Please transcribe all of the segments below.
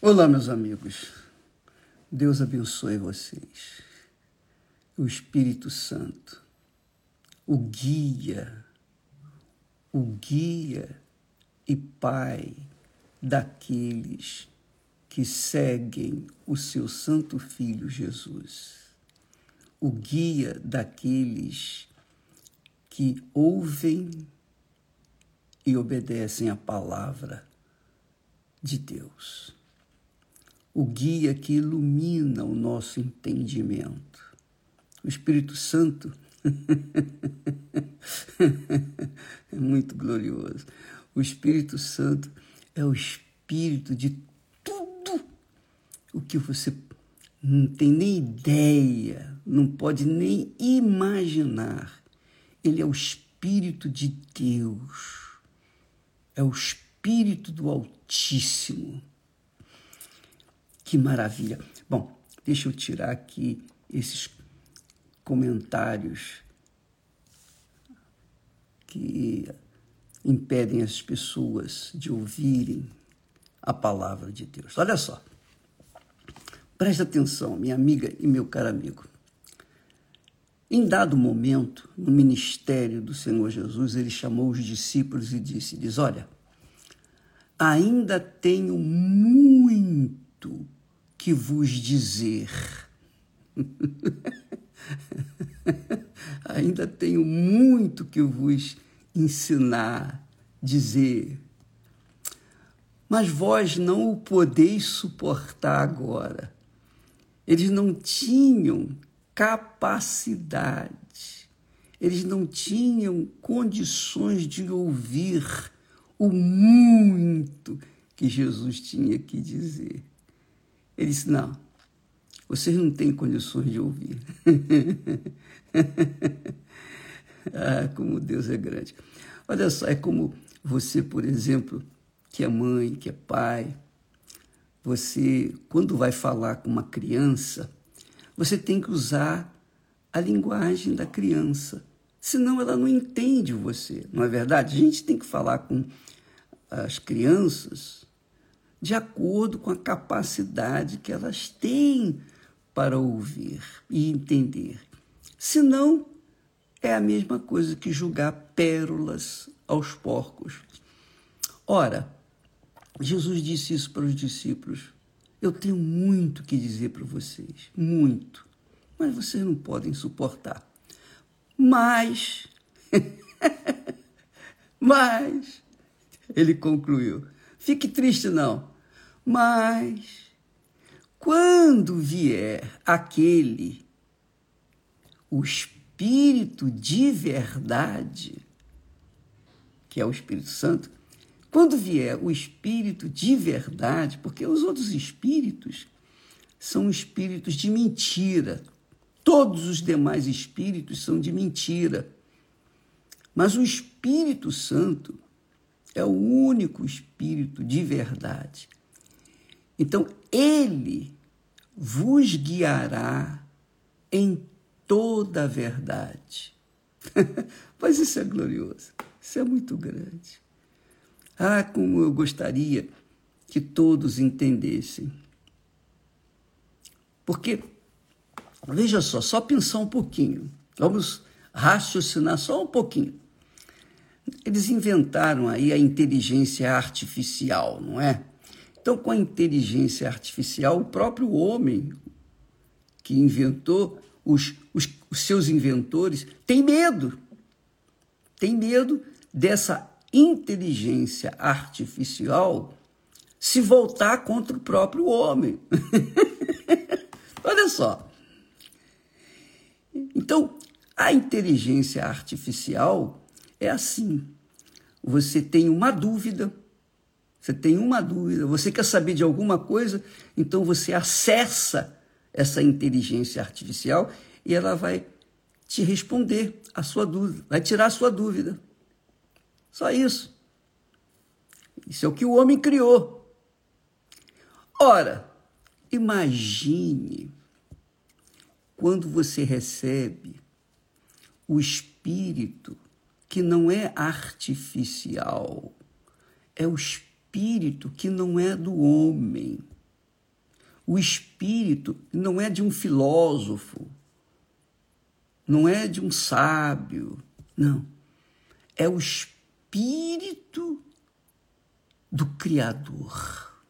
Olá, meus amigos. Deus abençoe vocês. O Espírito Santo, o guia, o guia e pai daqueles que seguem o seu Santo Filho Jesus, o guia daqueles que ouvem e obedecem a palavra de Deus. O guia que ilumina o nosso entendimento. O Espírito Santo é muito glorioso. O Espírito Santo é o espírito de o que você não tem nem ideia, não pode nem imaginar. Ele é o Espírito de Deus, é o Espírito do Altíssimo. Que maravilha! Bom, deixa eu tirar aqui esses comentários que impedem as pessoas de ouvirem a palavra de Deus. Olha só. Preste atenção, minha amiga e meu caro amigo. Em dado momento, no ministério do Senhor Jesus, ele chamou os discípulos e disse: diz, Olha, ainda tenho muito que vos dizer. ainda tenho muito que vos ensinar, dizer. Mas vós não o podeis suportar agora eles não tinham capacidade, eles não tinham condições de ouvir o muito que Jesus tinha que dizer. Ele disse: Não, vocês não têm condições de ouvir. ah, como Deus é grande. Olha só, é como você, por exemplo, que é mãe, que é pai, você, quando vai falar com uma criança, você tem que usar a linguagem da criança. Senão ela não entende você, não é verdade? A gente tem que falar com as crianças de acordo com a capacidade que elas têm para ouvir e entender. Senão, é a mesma coisa que julgar pérolas aos porcos. Ora, Jesus disse isso para os discípulos. Eu tenho muito que dizer para vocês, muito, mas vocês não podem suportar. Mas, mas, ele concluiu, fique triste não, mas, quando vier aquele, o Espírito de verdade, que é o Espírito Santo, quando vier o espírito de verdade, porque os outros espíritos são espíritos de mentira. Todos os demais espíritos são de mentira. Mas o Espírito Santo é o único espírito de verdade. Então, ele vos guiará em toda a verdade. Mas isso é glorioso, isso é muito grande. Ah, como eu gostaria que todos entendessem. Porque, veja só, só pensar um pouquinho. Vamos raciocinar só um pouquinho. Eles inventaram aí a inteligência artificial, não é? Então, com a inteligência artificial, o próprio homem que inventou, os, os, os seus inventores, tem medo. Tem medo dessa inteligência artificial se voltar contra o próprio homem. Olha só. Então, a inteligência artificial é assim. Você tem uma dúvida, você tem uma dúvida, você quer saber de alguma coisa, então você acessa essa inteligência artificial e ela vai te responder a sua dúvida, vai tirar a sua dúvida. Só isso. Isso é o que o homem criou. Ora, imagine quando você recebe o espírito que não é artificial, é o espírito que não é do homem. O espírito não é de um filósofo, não é de um sábio, não. É o espírito do Criador.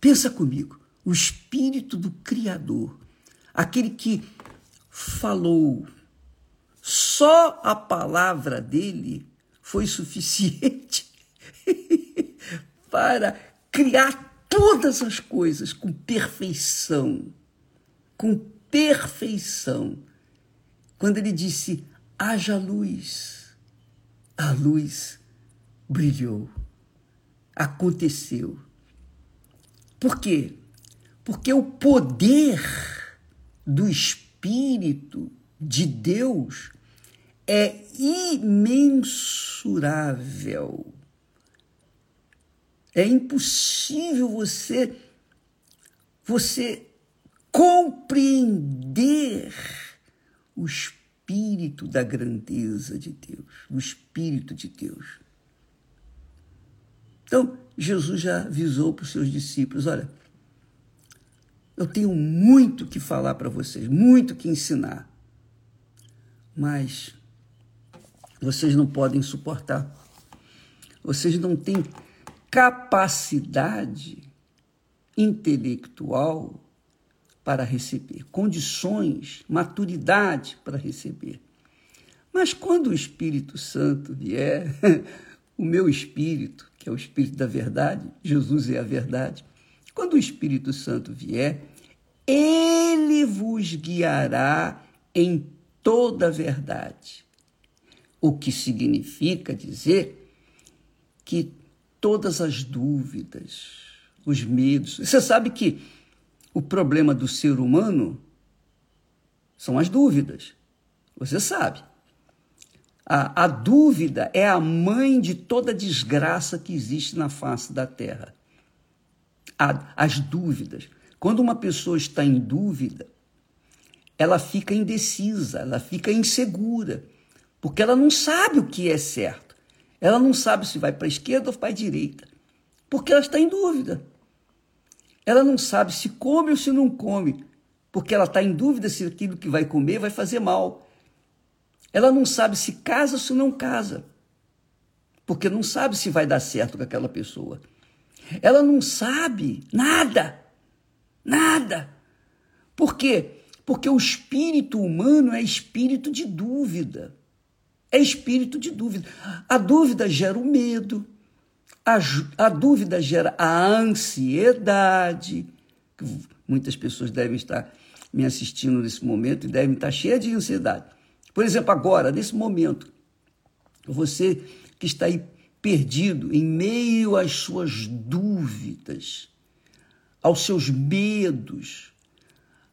Pensa comigo, o espírito do Criador, aquele que falou, só a palavra dele foi suficiente para criar todas as coisas com perfeição. Com perfeição. Quando ele disse: haja luz, a luz brilhou, aconteceu. Por quê? Porque o poder do Espírito de Deus é imensurável. É impossível você você compreender o espírito da grandeza de Deus, o espírito de Deus. Então, Jesus já avisou para os seus discípulos: olha, eu tenho muito que falar para vocês, muito que ensinar, mas vocês não podem suportar. Vocês não têm capacidade intelectual para receber, condições, maturidade para receber. Mas quando o Espírito Santo vier, o meu espírito, que é o espírito da verdade, Jesus é a verdade, quando o Espírito Santo vier, ele vos guiará em toda a verdade o que significa dizer que todas as dúvidas, os medos. Você sabe que o problema do ser humano são as dúvidas. Você sabe. A, a dúvida é a mãe de toda desgraça que existe na face da terra. A, as dúvidas. Quando uma pessoa está em dúvida, ela fica indecisa, ela fica insegura porque ela não sabe o que é certo. Ela não sabe se vai para a esquerda ou para a direita, porque ela está em dúvida. Ela não sabe se come ou se não come, porque ela está em dúvida se aquilo que vai comer vai fazer mal. Ela não sabe se casa ou se não casa, porque não sabe se vai dar certo com aquela pessoa. Ela não sabe nada, nada. Por quê? Porque o espírito humano é espírito de dúvida. É espírito de dúvida. A dúvida gera o medo, a, a dúvida gera a ansiedade. Muitas pessoas devem estar me assistindo nesse momento e devem estar cheias de ansiedade. Por exemplo, agora, nesse momento, você que está aí perdido em meio às suas dúvidas, aos seus medos,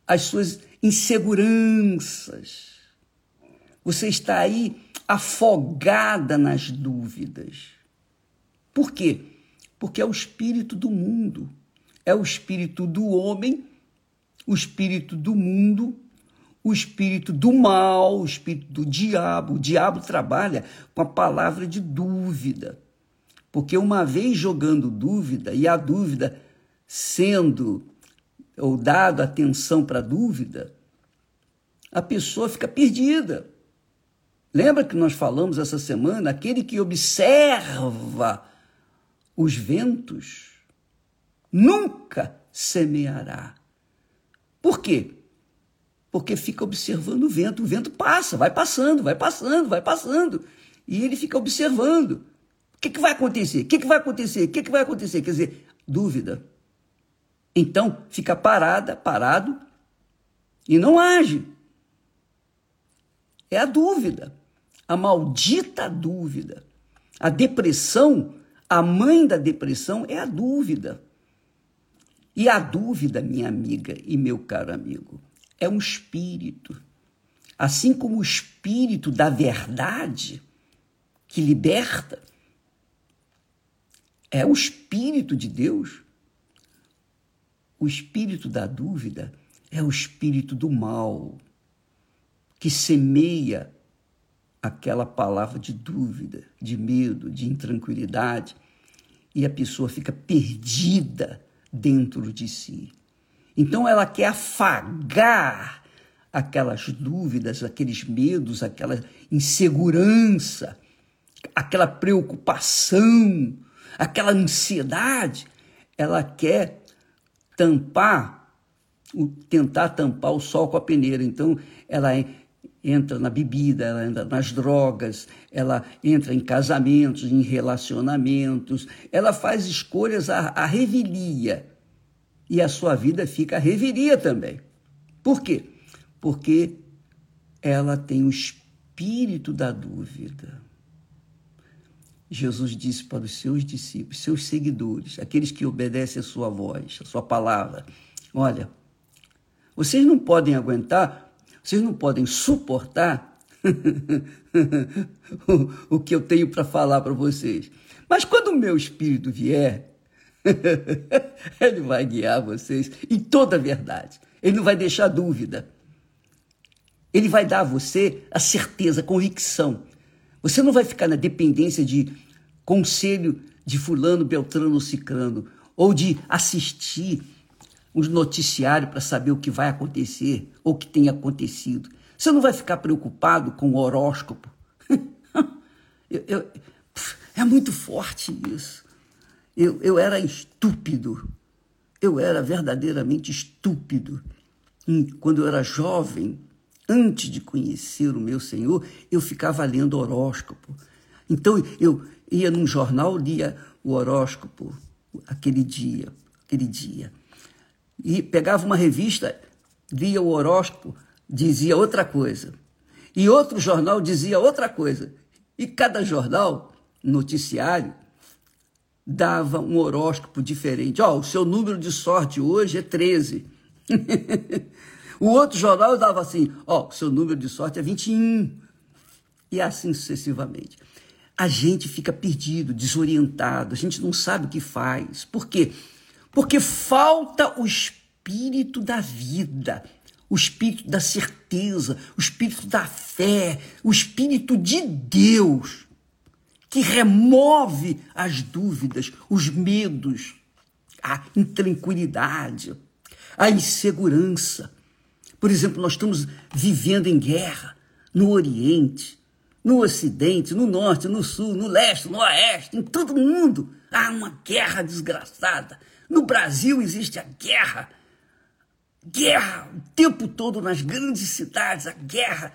às suas inseguranças. Você está aí afogada nas dúvidas. Por quê? Porque é o espírito do mundo, é o espírito do homem, o espírito do mundo, o espírito do mal, o espírito do diabo. O diabo trabalha com a palavra de dúvida. Porque uma vez jogando dúvida e a dúvida sendo ou dado atenção para a dúvida, a pessoa fica perdida. Lembra que nós falamos essa semana? Aquele que observa os ventos nunca semeará. Por quê? Porque fica observando o vento. O vento passa, vai passando, vai passando, vai passando. E ele fica observando. O que, que vai acontecer? O que, que vai acontecer? O que, que vai acontecer? Quer dizer, dúvida. Então, fica parada, parado e não age. É a dúvida a maldita dúvida. A depressão, a mãe da depressão é a dúvida. E a dúvida, minha amiga e meu caro amigo, é um espírito. Assim como o espírito da verdade que liberta, é o espírito de Deus. O espírito da dúvida é o espírito do mal que semeia aquela palavra de dúvida, de medo, de intranquilidade, e a pessoa fica perdida dentro de si. Então ela quer afagar aquelas dúvidas, aqueles medos, aquela insegurança, aquela preocupação, aquela ansiedade. Ela quer tampar, tentar tampar o sol com a peneira. Então ela entra na bebida, ela entra nas drogas, ela entra em casamentos, em relacionamentos, ela faz escolhas à, revelia. E a sua vida fica a revelia também. Por quê? Porque ela tem o espírito da dúvida. Jesus disse para os seus discípulos, seus seguidores, aqueles que obedecem a sua voz, a sua palavra: Olha, vocês não podem aguentar, vocês não podem suportar o, o que eu tenho para falar para vocês. Mas quando o meu espírito vier, ele vai guiar vocês em toda a verdade. Ele não vai deixar dúvida. Ele vai dar a você a certeza, a convicção. Você não vai ficar na dependência de conselho de fulano, beltrano cicrano, ou de assistir os noticiários para saber o que vai acontecer ou o que tem acontecido. Você não vai ficar preocupado com o horóscopo. eu, eu, é muito forte isso. Eu, eu era estúpido. Eu era verdadeiramente estúpido. E quando eu era jovem, antes de conhecer o meu Senhor, eu ficava lendo horóscopo. Então eu ia num jornal, lia o horóscopo aquele dia, aquele dia. E pegava uma revista, lia o horóscopo, dizia outra coisa. E outro jornal dizia outra coisa. E cada jornal, noticiário, dava um horóscopo diferente. Ó, oh, o seu número de sorte hoje é 13. o outro jornal dava assim: ó, oh, o seu número de sorte é 21. E assim sucessivamente. A gente fica perdido, desorientado, a gente não sabe o que faz. Por quê? Falta o espírito da vida, o espírito da certeza, o espírito da fé, o espírito de Deus que remove as dúvidas, os medos, a intranquilidade, a insegurança. Por exemplo, nós estamos vivendo em guerra no Oriente, no Ocidente, no Norte, no Sul, no Leste, no Oeste, em todo mundo. Há uma guerra desgraçada. No Brasil existe a guerra. Guerra o tempo todo nas grandes cidades, a guerra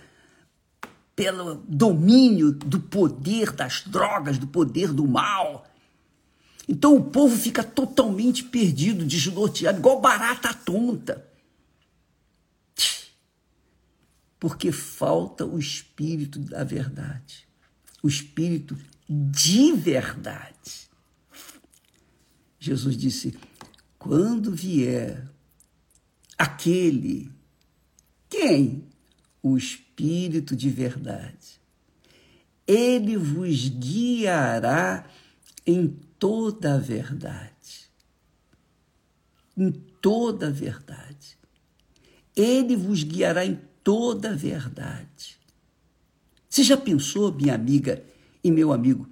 pelo domínio do poder das drogas, do poder do mal. Então o povo fica totalmente perdido, desnorteado, igual barata tonta. Porque falta o espírito da verdade, o espírito de verdade. Jesus disse: quando vier aquele, quem? O espírito de verdade. Ele vos guiará em toda a verdade. Em toda a verdade. Ele vos guiará em toda a verdade. Você já pensou, minha amiga e meu amigo,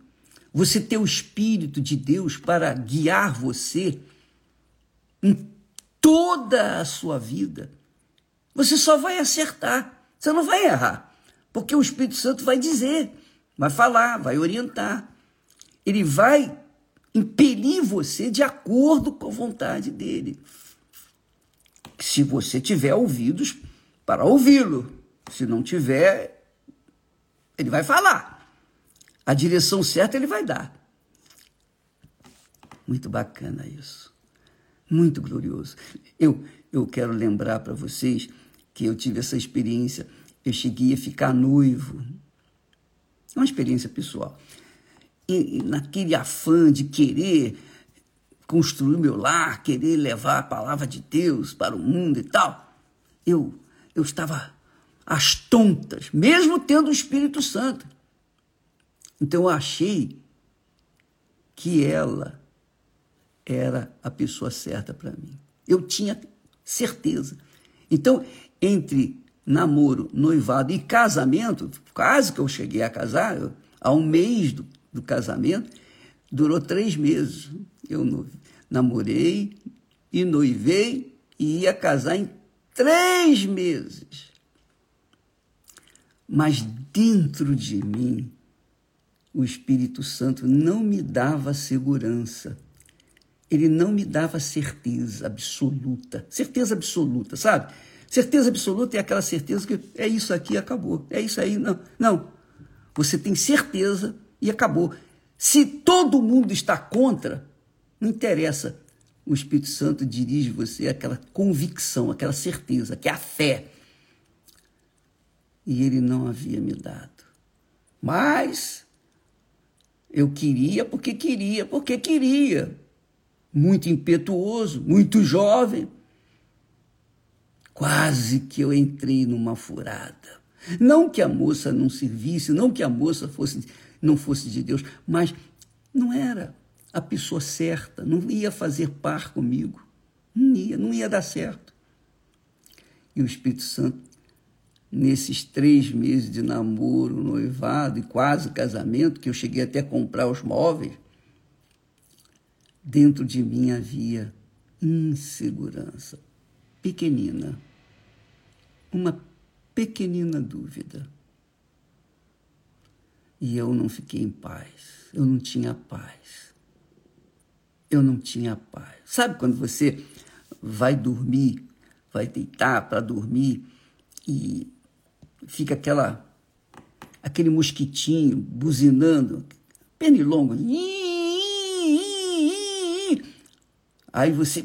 você ter o Espírito de Deus para guiar você em toda a sua vida? Você só vai acertar. Você não vai errar, porque o Espírito Santo vai dizer, vai falar, vai orientar. Ele vai impelir você de acordo com a vontade dele. Se você tiver ouvidos para ouvi-lo, se não tiver, ele vai falar. A direção certa ele vai dar. Muito bacana isso. Muito glorioso. Eu, eu quero lembrar para vocês que eu tive essa experiência. Eu cheguei a ficar noivo. É uma experiência pessoal. E, e naquele afã de querer construir meu lar, querer levar a palavra de Deus para o mundo e tal, eu, eu estava às tontas, mesmo tendo o Espírito Santo. Então eu achei que ela era a pessoa certa para mim. Eu tinha certeza. Então entre namoro, noivado e casamento, quase que eu cheguei a casar, há um mês do, do casamento, durou três meses. Eu namorei, e noivei e ia casar em três meses. Mas dentro de mim, o Espírito Santo não me dava segurança. Ele não me dava certeza absoluta. Certeza absoluta, sabe? Certeza absoluta é aquela certeza que é isso aqui acabou. É isso aí. Não, não. Você tem certeza e acabou. Se todo mundo está contra, não interessa. O Espírito Santo dirige você àquela convicção, aquela certeza, que é a fé. E ele não havia me dado. Mas eu queria porque queria, porque queria. Muito impetuoso, muito jovem. Quase que eu entrei numa furada. Não que a moça não servisse, não que a moça fosse, não fosse de Deus, mas não era a pessoa certa, não ia fazer par comigo. Não ia, não ia dar certo. E o Espírito Santo, nesses três meses de namoro, noivado e quase casamento, que eu cheguei até a comprar os móveis, dentro de mim havia insegurança pequenina, uma pequenina dúvida. E eu não fiquei em paz, eu não tinha paz eu não tinha paz. Sabe quando você vai dormir, vai deitar para dormir e fica aquela aquele mosquitinho buzinando, pernilongo. Aí você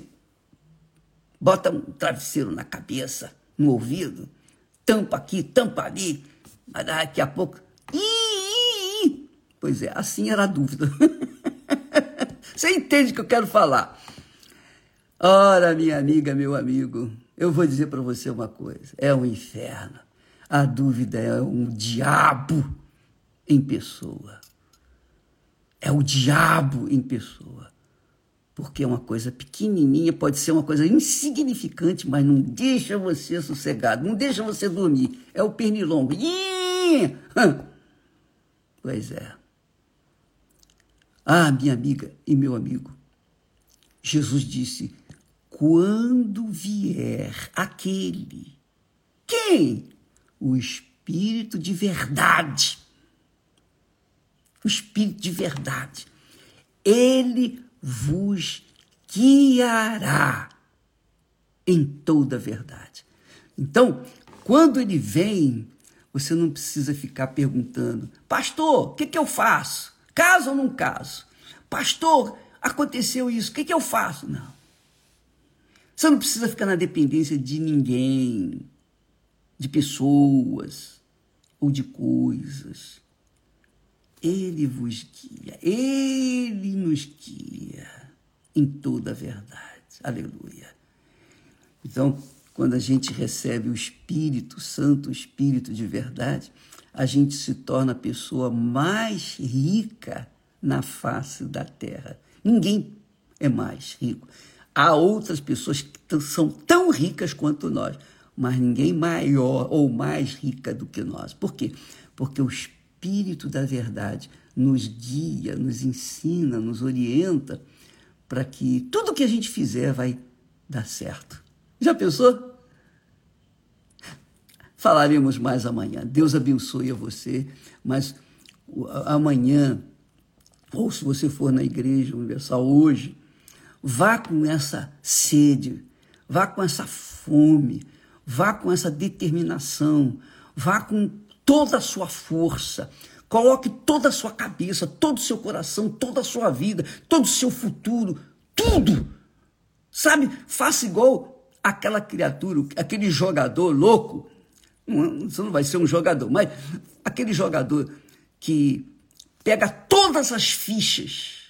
bota um travesseiro na cabeça, no ouvido, tampa aqui, tampa ali, mas daqui a pouco. Pois é, assim era a dúvida. Você entende o que eu quero falar? Ora, minha amiga, meu amigo, eu vou dizer para você uma coisa: é um inferno. A dúvida é um diabo em pessoa. É o diabo em pessoa. Porque é uma coisa pequenininha, pode ser uma coisa insignificante, mas não deixa você sossegado, não deixa você dormir. É o pernilongo. Pois é. Ah, minha amiga e meu amigo, Jesus disse: quando vier aquele, quem? O Espírito de verdade. O Espírito de verdade. Ele vos guiará em toda a verdade. Então, quando ele vem, você não precisa ficar perguntando, pastor, o que, que eu faço? Caso ou não caso? Pastor, aconteceu isso, o que, que eu faço? Não. Você não precisa ficar na dependência de ninguém, de pessoas ou de coisas. Ele vos guia, ele nos guia em toda a verdade. Aleluia. Então, quando a gente recebe o Espírito Santo, o Espírito de verdade, a gente se torna a pessoa mais rica na face da terra. Ninguém é mais rico. Há outras pessoas que são tão ricas quanto nós, mas ninguém maior ou mais rica do que nós. Por quê? Porque o Espírito da Verdade nos guia, nos ensina, nos orienta para que tudo que a gente fizer vai dar certo. Já pensou? Falaremos mais amanhã. Deus abençoe a você, mas amanhã, ou se você for na Igreja Universal hoje, vá com essa sede, vá com essa fome, vá com essa determinação, vá com toda a sua força, coloque toda a sua cabeça, todo o seu coração, toda a sua vida, todo o seu futuro, tudo. Sabe? Faça igual aquela criatura, aquele jogador louco você não vai ser um jogador, mas aquele jogador que pega todas as fichas,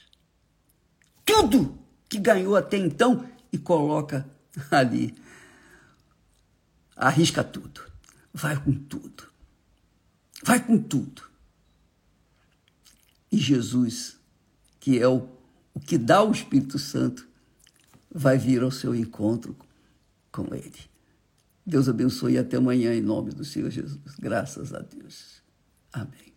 tudo que ganhou até então e coloca ali. Arrisca tudo. Vai com tudo. Vai com tudo. E Jesus, que é o, o que dá o Espírito Santo, vai vir ao seu encontro com ele. Deus abençoe e até amanhã em nome do Senhor Jesus. Graças a Deus. Amém.